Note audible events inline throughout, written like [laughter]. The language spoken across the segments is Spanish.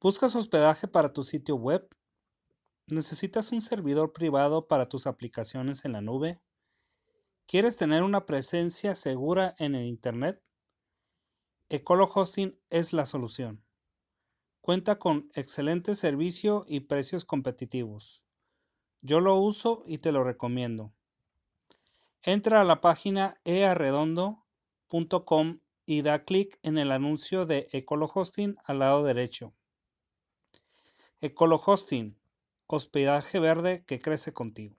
¿Buscas hospedaje para tu sitio web? ¿Necesitas un servidor privado para tus aplicaciones en la nube? ¿Quieres tener una presencia segura en el Internet? Ecolo Hosting es la solución. Cuenta con excelente servicio y precios competitivos. Yo lo uso y te lo recomiendo. Entra a la página earredondo.com y da clic en el anuncio de Ecolo Hosting al lado derecho. Ecolo Hosting, hospedaje verde que crece contigo.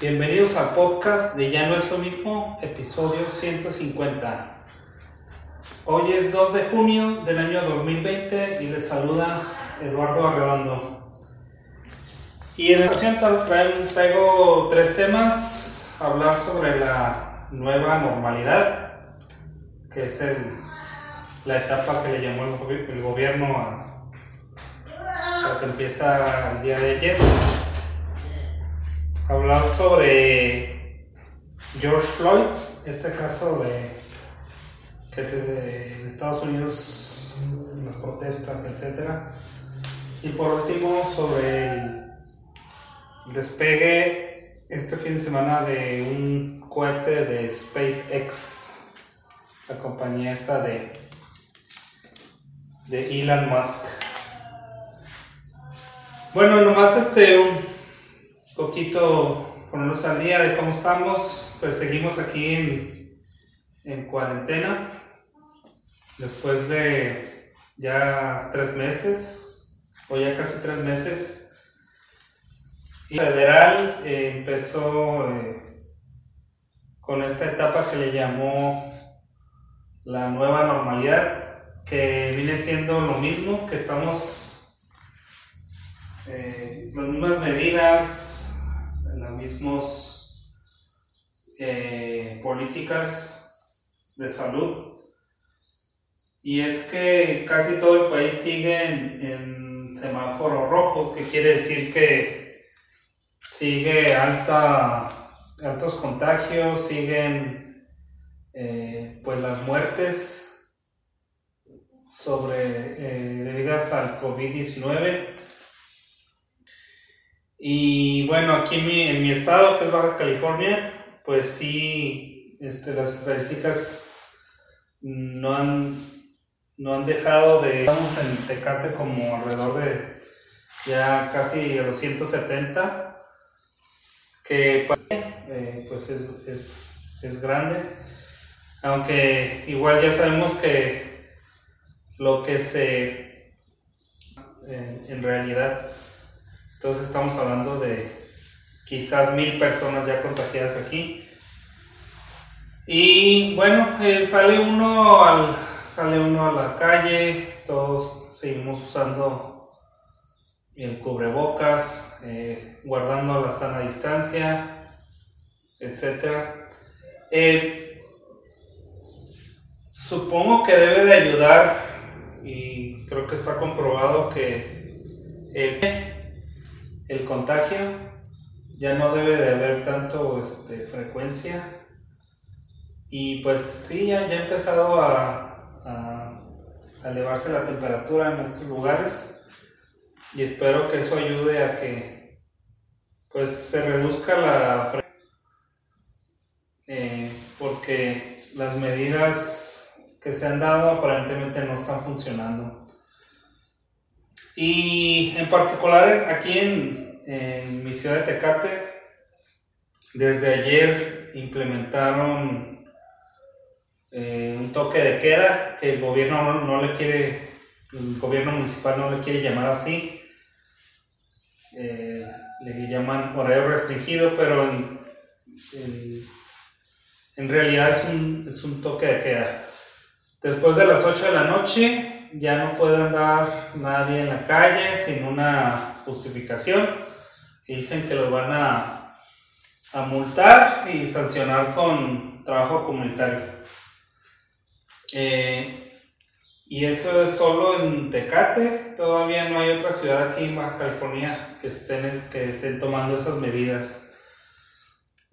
Bienvenidos al podcast de Ya no es lo mismo, episodio 150. Hoy es 2 de junio del año 2020 y les saluda Eduardo Arredondo. Y en esta ocasión traigo tres temas, hablar sobre la nueva normalidad, que es la etapa que le llamó el gobierno a que empieza el día de ayer. Hablar sobre George Floyd, este caso de que es de, Estados Unidos, las protestas, etc. Y por último, sobre el despegue este fin de semana de un cohete de SpaceX, la compañía esta de, de Elon Musk. Bueno, nomás este un poquito ponernos al día de cómo estamos. Pues seguimos aquí en, en cuarentena. Después de ya tres meses, o ya casi tres meses. Y federal empezó eh, con esta etapa que le llamó la nueva normalidad, que viene siendo lo mismo que estamos eh, las mismas medidas, las mismas eh, políticas de salud. Y es que casi todo el país sigue en, semáforo rojo, que quiere decir que sigue alta, altos contagios, siguen eh, pues las muertes sobre debidas al COVID-19 y bueno, aquí en mi, en mi estado, que es Baja California, pues sí, este, las estadísticas no han, no han dejado de... Estamos en Tecate como alrededor de ya casi a los 170, que eh, pues es, es, es grande, aunque igual ya sabemos que lo que se en realidad entonces estamos hablando de quizás mil personas ya contagiadas aquí. Y bueno, eh, sale, uno al, sale uno a la calle, todos seguimos usando el cubrebocas, eh, guardando la sana distancia, etc. Eh, supongo que debe de ayudar y creo que está comprobado que el contagio ya no debe de haber tanto este, frecuencia y pues sí, ya, ya ha empezado a, elevarse la temperatura en estos lugares y espero que eso ayude a que pues se reduzca la frecuencia eh, porque las medidas que se han dado aparentemente no están funcionando. Y en particular aquí en, mi ciudad de Tecate, desde ayer implementaron eh, un toque de queda que el gobierno no, le quiere, el gobierno municipal no le quiere llamar así. Eh, le llaman horario restringido, pero en, en, realidad es un, es un toque de queda. Después de las 8 de la noche ya no puede andar nadie en la calle sin una justificación dicen que los van a, a multar y sancionar con trabajo comunitario. Eh, y eso es solo en Tecate, todavía no hay otra ciudad aquí en Baja California que estén, que estén tomando esas medidas.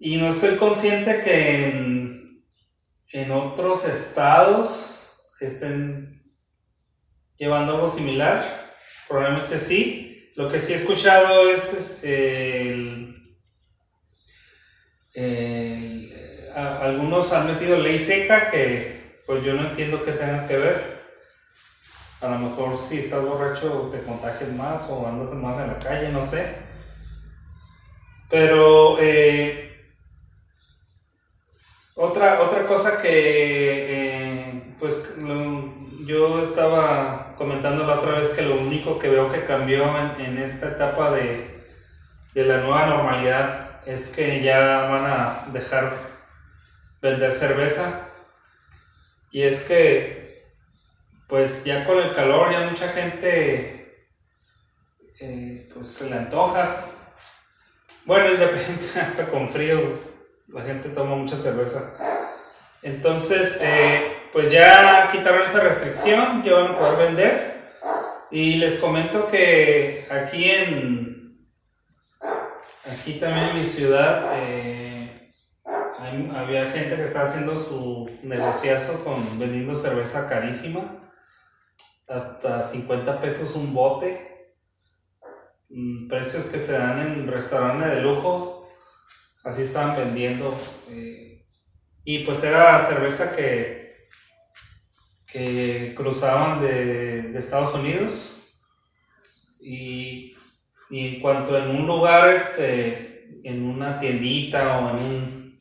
Y no estoy consciente que en, en otros estados estén llevando algo similar. Probablemente sí. Lo que sí he escuchado es este, algunos han metido ley seca que pues yo no entiendo qué tenga que ver. A lo mejor si estás borracho te contagias más o andas más en la calle, no sé. Pero eh, otra, otra cosa que eh, pues yo estaba comentando la otra vez que lo único que veo que cambió en, esta etapa de, de, la nueva normalidad es que ya van a dejar vender cerveza. Y es que, pues ya con el calor, ya mucha gente, eh, pues se le antoja. Bueno, [laughs] independientemente, hasta con frío, la gente toma mucha cerveza. Entonces, eh, pues ya quitaron esa restricción, ya van a poder vender. Y les comento que aquí en, aquí también en mi ciudad, eh, había gente que estaba haciendo su negociazo con vendiendo cerveza carísima, hasta 50 pesos un bote, mm, precios que se dan en restaurantes de lujo, así estaban vendiendo. Eh, y pues era cerveza que que cruzaban de, Estados Unidos y, en cuanto en un lugar, este, en una tiendita o en un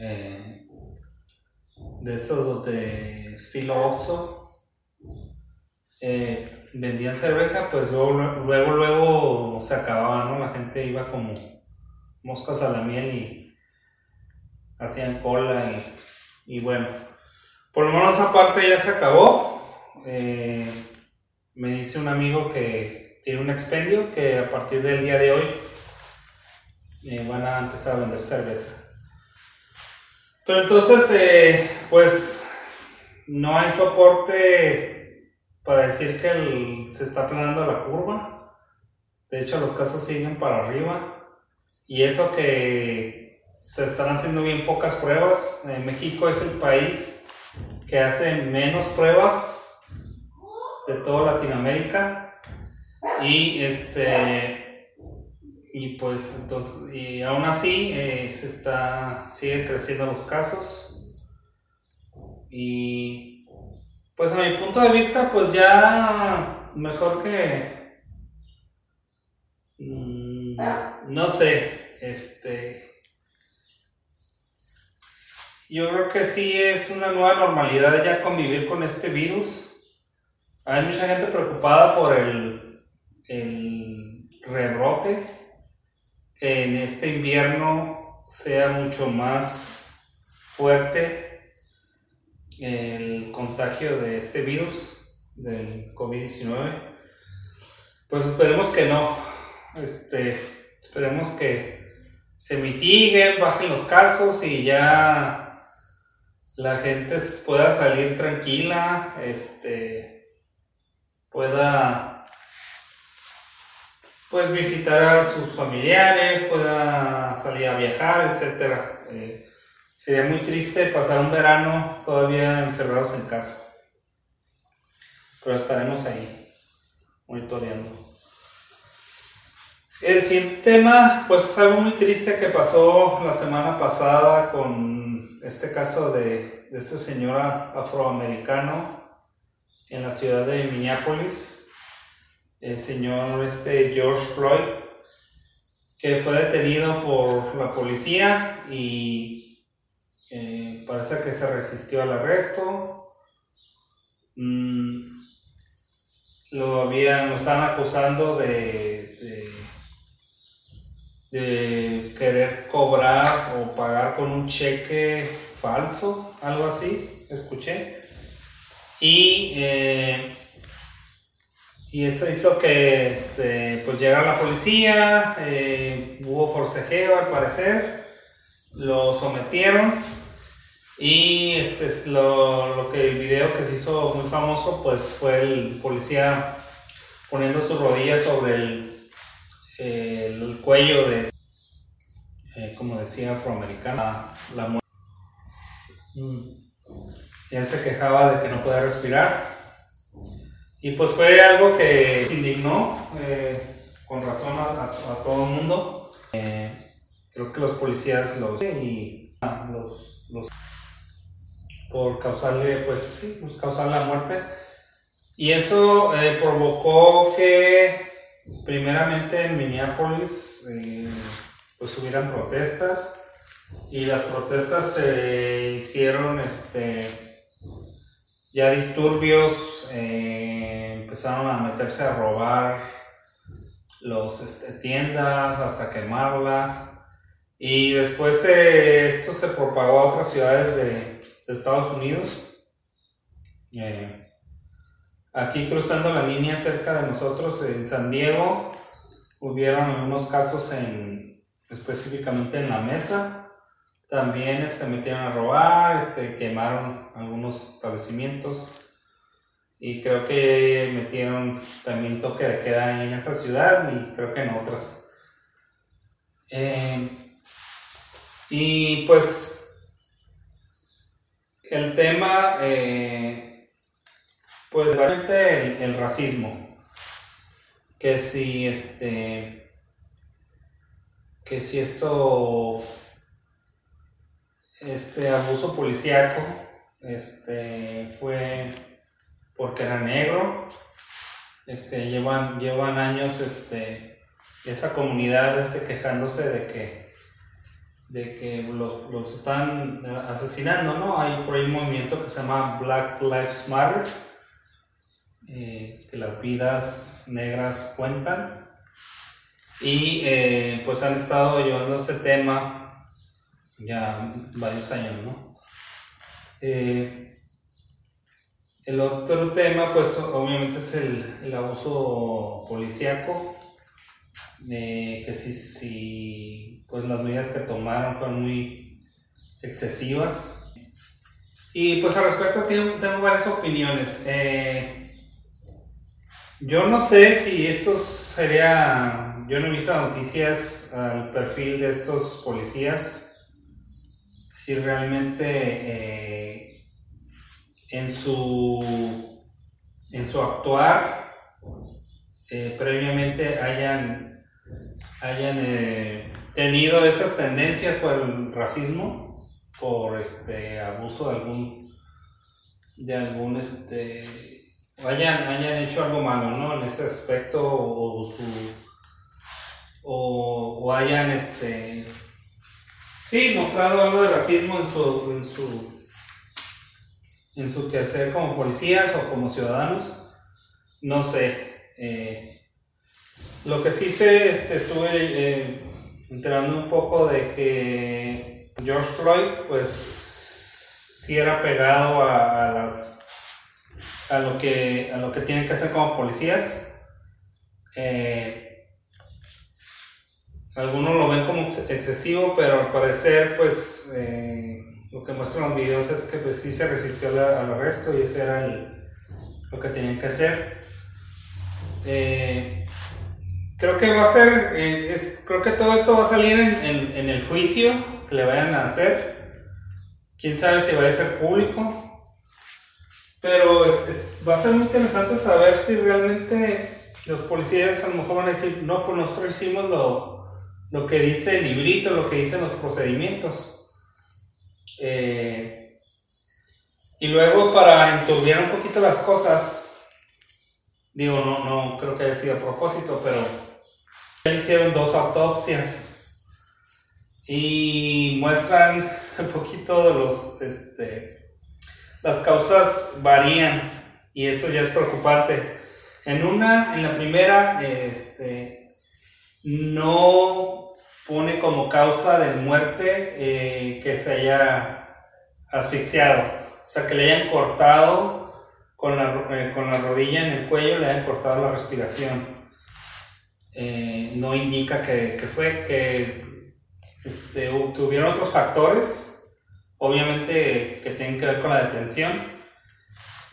eh, de esos de estilo Oxxo, eh, vendían cerveza, pues luego, luego, luego se acababa, ¿no? La gente iba como moscas a la miel y hacían cola y, y bueno por lo menos esa parte ya se acabó. Eh, me dice un amigo que tiene un expendio que a partir del día de hoy eh, van a empezar a vender cerveza. Pero entonces, eh, pues no hay soporte para decir que se está aplanando la curva. De hecho, los casos siguen para arriba. Y eso que se están haciendo bien pocas pruebas. México es el país que hace menos pruebas de toda Latinoamérica. Y este y pues entonces y aún así eh, se está sigue creciendo los casos. Y pues a mi punto de vista pues ya mejor que mm, no sé este yo creo que sí es una nueva normalidad ya convivir con este virus. Hay mucha gente preocupada por el, el rebrote, en este invierno sea mucho más fuerte el contagio de este virus, del COVID-19. Pues esperemos que no. Este, esperemos que se mitiguen, bajen los casos y ya la gente pueda salir tranquila, este, pueda pues visitar a sus familiares, pueda salir a viajar, etc. Eh, sería muy triste pasar un verano todavía encerrados en casa. Pero estaremos ahí, monitoreando. El siguiente tema, pues es algo muy triste que pasó la semana pasada con este caso de, este señor afroamericano en la ciudad de Minneapolis, el señor este George Floyd, que fue detenido por la policía y eh, parece que se resistió al arresto. Mm, lo habían, lo están acusando de, de querer cobrar o pagar con un cheque falso, algo así, escuché. Y, eh, y eso hizo que este, pues llegara la policía, eh, hubo forcejeo al parecer, lo sometieron y este, lo, lo, que el video que se hizo muy famoso pues fue el policía poniendo sus rodillas sobre el el, cuello de, eh, como decía, afroamericana, la muerte. Mm. Él se quejaba de que no podía respirar. Y pues fue algo que se indignó eh, con razón a, todo el mundo. Eh, creo que los policías los y ah, los, los por causarle pues sí, pues causar la muerte y eso provocó que primeramente en Minneapolis pues hubieran protestas y las protestas se hicieron este ya disturbios eh, empezaron a meterse a robar los este, tiendas hasta quemarlas y después eh, esto se propagó a otras ciudades de, Estados Unidos eh, aquí cruzando la línea cerca de nosotros en San Diego hubieron algunos casos en específicamente en la mesa también se metieron a robar, este, quemaron algunos establecimientos y creo que metieron también toque de queda en esa ciudad y creo que en otras. Eh, y pues el tema, eh, pues realmente el, racismo, que si este, que si esto este abuso policíaco este, fue porque era negro. Este, llevan, llevan años este, esa comunidad este, quejándose de que, de que los, los están asesinando, ¿no? Hay por ahí un movimiento que se llama Black Lives Matter, eh, que las vidas negras cuentan. Y eh, pues han estado llevando ese tema ya varios años, ¿no? Eh, el otro tema, pues obviamente es el, abuso policíaco, que si, si, pues las medidas que tomaron fueron muy excesivas. Y pues al respecto tengo, tengo varias opiniones. Yo no sé si esto sería, yo no he visto noticias al perfil de estos policías, si realmente eh, en, su, en su actuar eh, previamente hayan, hayan eh, tenido esas tendencias por el racismo, por este abuso de algún de algún este hayan, hayan hecho algo malo ¿no? en ese aspecto o, su o, o hayan este Sí, mostrado algo de racismo en su, en su, en su quehacer como policías o como ciudadanos. No sé. Eh, lo que sí sé, este, estuve eh, enterando un poco de que George Floyd, pues, sí era pegado a, las a lo que a lo que tienen que hacer como policías. Eh, algunos lo ven como excesivo, pero al parecer, pues, eh, lo que muestran los videos es que pues sí se resistió al, arresto y ese era lo que tenían que hacer. Eh, creo que va a ser, creo que todo esto va a salir en, el juicio que le vayan a hacer. Quién sabe si va a ser público. Pero va a ser muy interesante saber si realmente los policías a lo mejor van a decir, no, pues nosotros hicimos lo, lo que dice el librito, lo que dicen los procedimientos. Eh, y luego para enturbiar un poquito las cosas, digo, no, no creo que haya sido a propósito, pero hicieron dos autopsias y muestran [laughs] un poquito de los, este, las causas varían y eso ya es preocupante. En una, en la primera, este, no pone como causa de muerte eh, que se haya asfixiado, o sea, que le hayan cortado con la, eh, con la rodilla en el cuello, le hayan cortado la respiración. Eh, no indica que, fue que, este, que otros factores, obviamente que tienen que ver con la detención,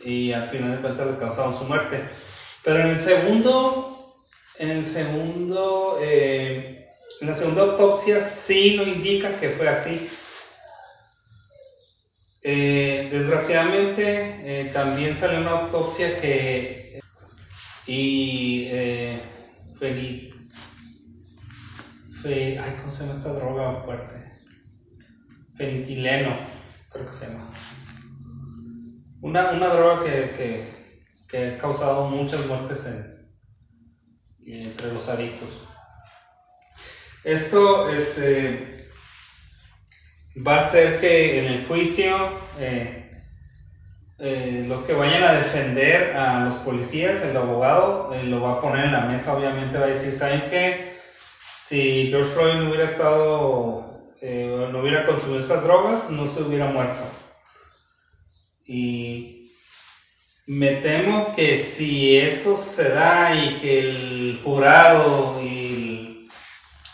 y al final de cuentas le causaron su muerte. Pero en el segundo en el segundo, eh, en la segunda autopsia sí no indica que fue así. Eh, desgraciadamente eh, también salió una autopsia que y eh, Feli, fe, ay, ¿cómo se llama esta droga fuerte? Fenitileno, creo que se llama. Una, una droga que, que, ha causado muchas muertes en, entre los adictos. Esto este, va a hacer que en el juicio eh, eh, los que vayan a defender a los policías, el abogado eh, lo va a poner en la mesa, obviamente va a decir, ¿saben qué? Si George Floyd no hubiera estado, no hubiera consumido esas drogas, no se hubiera muerto. Y me temo que si eso se da y que el jurado y el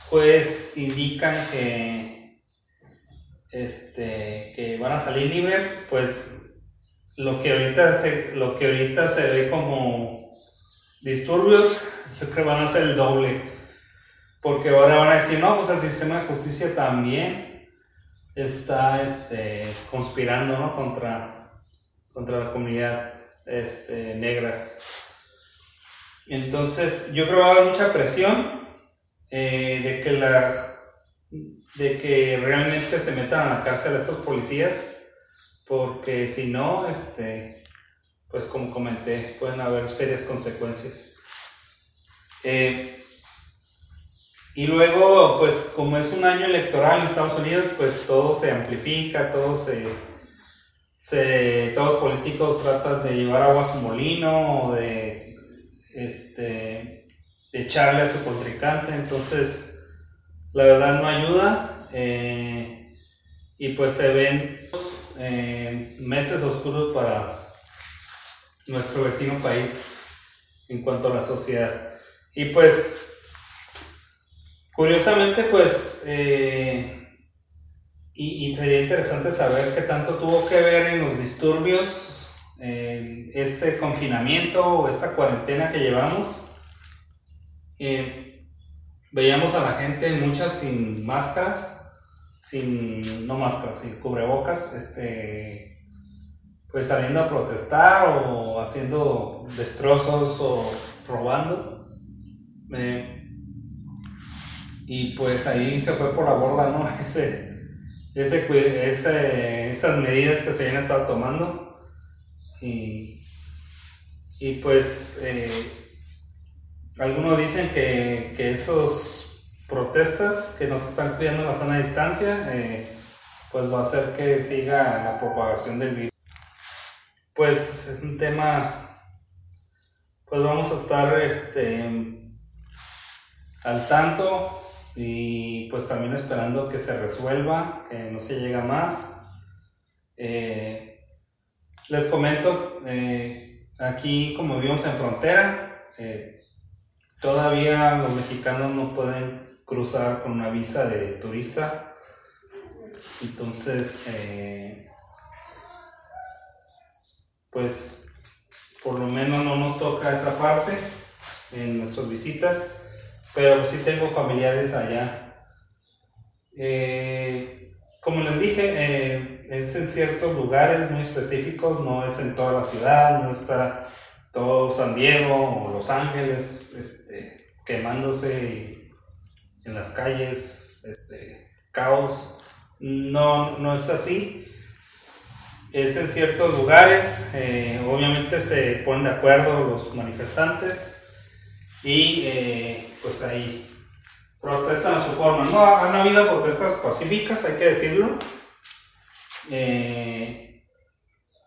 juez indican que, este, que van a salir libres, pues lo que ahorita se, lo que ahorita se ve como disturbios, yo creo que van a ser el doble. Porque ahora van a decir, no, pues el sistema de justicia también está este, conspirando contra contra la comunidad este, negra. Entonces, yo creo que va a haber mucha presión eh, de, que la, de que realmente se metan a la cárcel a estos policías, porque si no, este, pues como comenté, pueden haber serias consecuencias. Eh, y luego, pues como es un año electoral en Estados Unidos, pues todo se amplifica, todo se se, todos los políticos tratan de llevar agua a su molino o de, este, echarle a su contrincante, entonces la verdad no ayuda eh, y pues se ven eh, meses oscuros para nuestro vecino país en cuanto a la sociedad. Y pues, curiosamente, pues, eh, y, sería interesante saber qué tanto tuvo que ver en los disturbios eh, este confinamiento o esta cuarentena que llevamos. Eh, veíamos a la gente, muchas sin máscaras, sin, no máscaras, sin cubrebocas, este, pues saliendo a protestar o haciendo destrozos o robando. Y pues ahí se fue por la borda, ¿no? [laughs] Ese, ese, esas medidas que se habían estado tomando. Y, y pues eh, algunos dicen que, que esos protestas que nos están cuidando la sana distancia, eh, pues va a hacer que siga la propagación del virus. Pues es un tema, pues vamos a estar este, al tanto y pues también esperando que se resuelva, que no se llega más. Eh, les comento, eh, aquí como vivimos en frontera, eh, todavía los mexicanos no pueden cruzar con una visa de turista. Entonces, pues por lo menos no nos toca esa parte en nuestras visitas pero sí tengo familiares allá. Eh, como les dije, eh, es en ciertos lugares muy específicos, no es en toda la ciudad, no está todo San Diego o Los Ángeles este, quemándose en las calles, este, caos. No, no es así. Es en ciertos lugares, eh, obviamente se ponen de acuerdo los manifestantes y eh, pues ahí protestan a su forma. No, han habido protestas pacíficas, hay que decirlo, eh,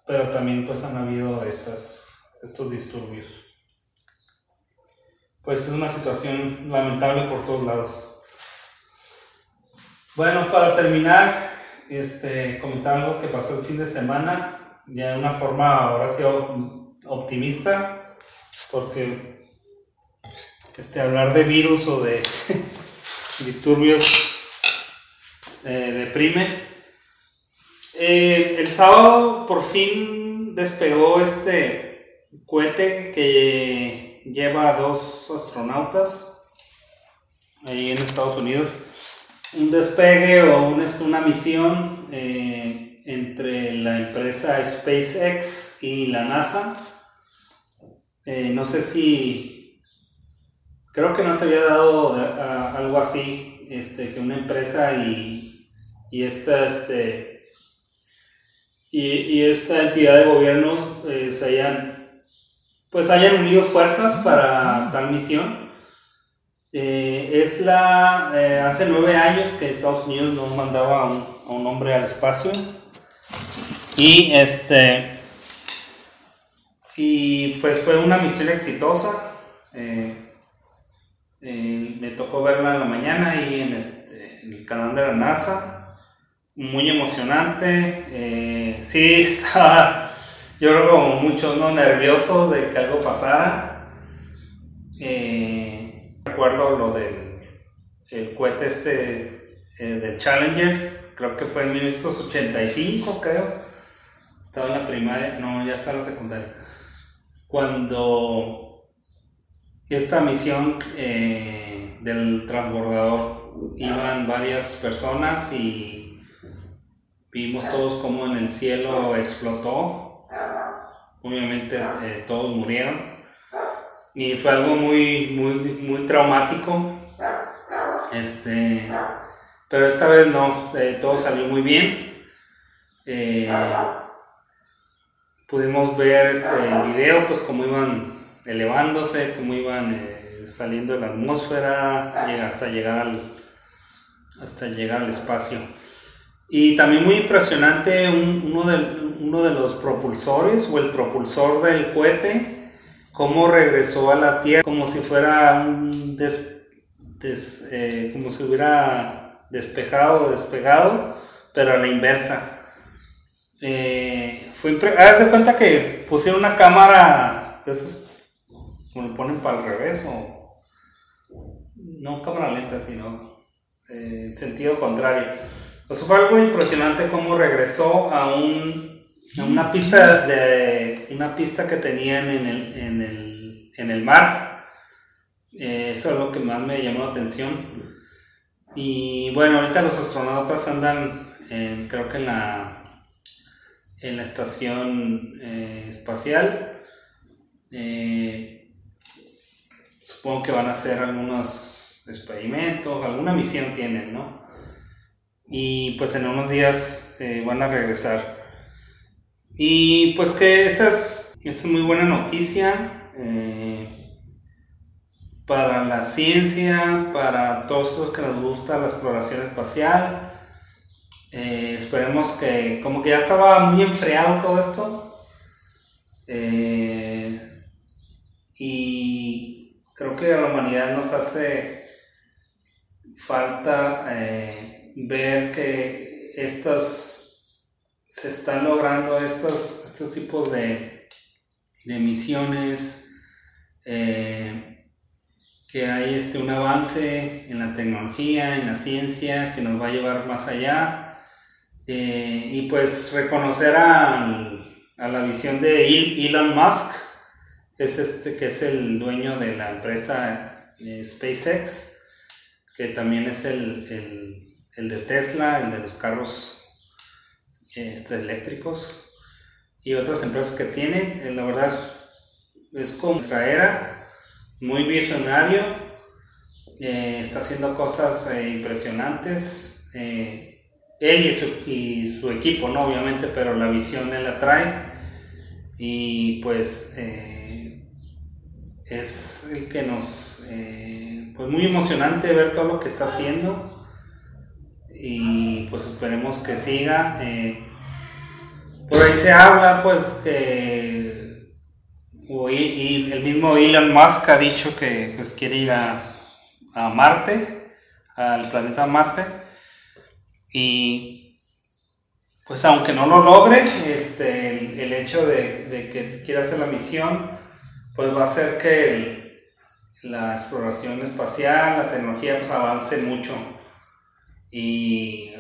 pero también pues han habido estas, estos disturbios. Pues es una situación lamentable por todos lados. Bueno, para terminar, este, comentar algo que pasó el fin de semana, ya de una forma ahora sí optimista, porque este, hablar de virus o de [laughs] disturbios eh, deprime. Eh, el sábado por fin despegó este cohete que lleva a dos astronautas ahí en Estados Unidos. Un despegue o una misión eh, entre la empresa SpaceX y la NASA no sé si, creo que no se había dado algo así, este, que una empresa y, y esta, este, y, esta entidad de gobierno eh, se hayan, pues hayan unido fuerzas para tal misión. Eh, es la, hace nueve años que Estados Unidos nos mandaba a un, a un hombre al espacio y este y pues fue una misión exitosa. Eh, eh, me tocó verla en la mañana en, este, el canal de la NASA. Muy emocionante. Eh, sí, [laughs] estaba yo creo como mucho ¿no? nervioso de que algo pasara. recuerdo lo del el cohete este del Challenger, creo que fue en 1985, creo. Estaba en la primaria, no, ya estaba en la secundaria cuando esta misión eh, del transbordador iban varias personas y vimos todos como en el cielo explotó. Obviamente eh, todos murieron y fue algo muy, muy, muy traumático. Este, pero esta vez no, eh, todo salió muy bien pudimos ver este, el video, pues cómo iban elevándose, cómo iban eh, saliendo de la atmósfera hasta llegar al, hasta llegar al espacio. Y también muy impresionante uno, de, uno de los propulsores o el propulsor del cohete, cómo regresó a la Tierra como si fuera un des, eh, como si hubiera despejado despegado, pero a la inversa. Eh, fue haz de cuenta que pusieron una cámara de esas, como lo ponen para el revés, o no cámara lenta, sino eh, en sentido contrario. Pues fue algo impresionante cómo regresó a, un, a una pista de una pista que tenían en el, en el, en el mar. Eh, eso es lo que más me llamó la atención. Y bueno, ahorita los astronautas andan, creo que en la en la estación eh, espacial. Eh, supongo que van a hacer algunos experimentos, alguna misión tienen, ¿no? Y pues en unos días eh, van a regresar. Y pues que esta es, muy buena noticia para la ciencia, para todos los que nos gusta la exploración espacial eh, esperemos que, como que ya estaba muy enfriado todo esto. Eh, creo que a la humanidad nos hace falta eh, ver que estos se están logrando estos, estos tipos de, misiones, que hay este, un avance en la tecnología, en la ciencia, que nos va a llevar más allá eh, y pues reconocer a, la visión de Elon Musk, es este, que es el dueño de la empresa eh, SpaceX, que también es el, el, el, de Tesla, el de los carros este, eléctricos y otras empresas que tiene. Eh, la verdad es, es como nuestra muy visionario, está haciendo cosas impresionantes él y su, y su, equipo, ¿no? Obviamente, pero la visión él la trae y pues eh, es el que nos, eh, pues muy emocionante ver todo lo que está haciendo y pues esperemos que siga. Eh, por ahí se habla pues que y, el mismo Elon Musk ha dicho que pues, quiere ir a, a Marte, al planeta Marte y pues aunque no lo logre, este, el, hecho de, que quiera hacer la misión, pues va a hacer que la exploración espacial, la tecnología, pues avance mucho. Y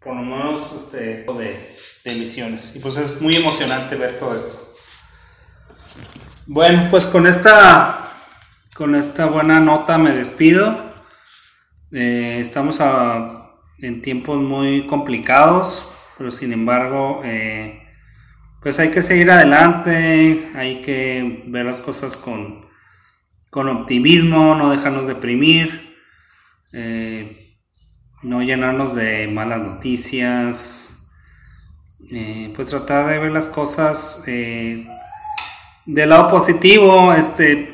por lo menos este, de, de misiones. Y pues es muy emocionante ver todo esto. Bueno, pues con esta, con esta buena nota me despido. Eh, estamos en tiempos muy complicados, pero sin embargo, eh, pues hay que seguir adelante, hay que ver las cosas con, con optimismo, no dejarnos deprimir, eh, no llenarnos de malas noticias, eh, pues tratar de ver las cosas eh, del lado positivo. Este,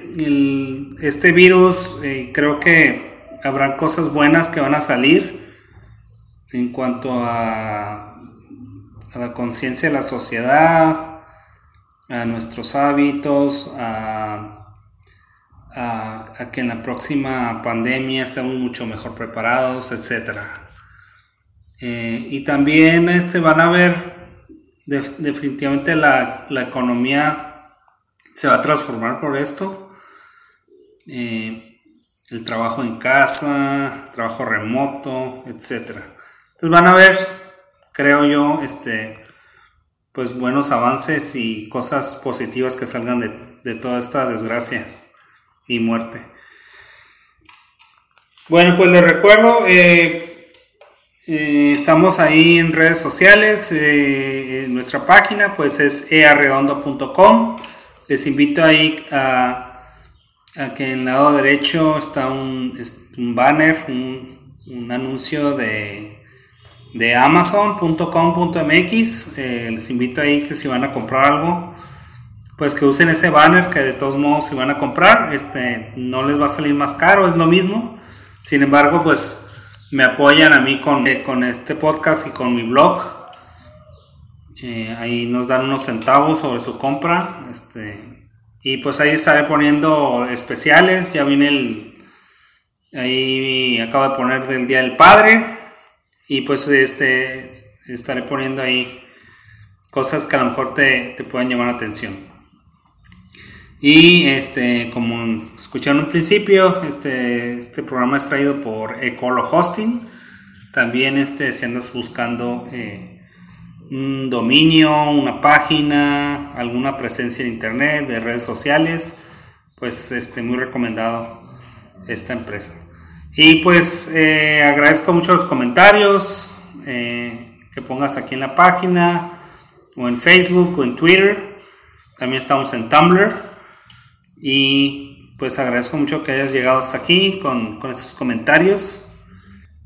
este virus creo que habrán cosas buenas que van a salir en cuanto a, a la conciencia de la sociedad, a nuestros hábitos, a que en la próxima pandemia estemos mucho mejor preparados, etc. Eh, y también este, van a ver, definitivamente la, economía se va a transformar por esto. Eh, el trabajo en casa, trabajo remoto, etc. Entonces van a ver, creo yo, este, pues buenos avances y cosas positivas que salgan de, de toda esta desgracia y muerte. Bueno, pues les recuerdo, eh, eh, estamos ahí en redes sociales, eh, en nuestra página pues es earredondo.com. Les invito ahí a, que en el lado derecho está un, banner, un, un, anuncio de, de amazon.com.mx. les invito ahí que si van a comprar algo, pues que usen ese banner que de todos modos si van a comprar, este, no les va a salir más caro, es lo mismo. Sin embargo, pues me apoyan a mí con, eh, con este podcast y con mi blog. Eh, ahí nos dan unos centavos sobre su compra. Este, y pues ahí estaré poniendo especiales. Ya viene el. Ahí acabo de poner del Día del Padre. Y pues este estaré poniendo ahí cosas que a lo mejor te, te puedan llamar la atención. Y este, como escucharon un principio, este, este programa es traído por Ecolo Hosting. También este, si andas buscando eh, un dominio, una página, alguna presencia en internet, de redes sociales, pues este, muy recomendado esta empresa. Y pues eh, agradezco mucho los comentarios eh, que pongas aquí en la página, o en Facebook, o en Twitter. También estamos en Tumblr. Y pues agradezco mucho que hayas llegado hasta aquí con, estos comentarios.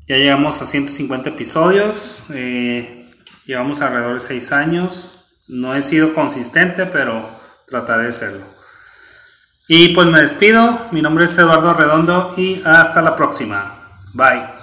Ya llegamos a 150 episodios. Eh, llevamos alrededor de 6 años. No he sido consistente, pero trataré de serlo. Y pues me despido. Mi nombre es Eduardo Redondo y hasta la próxima. Bye.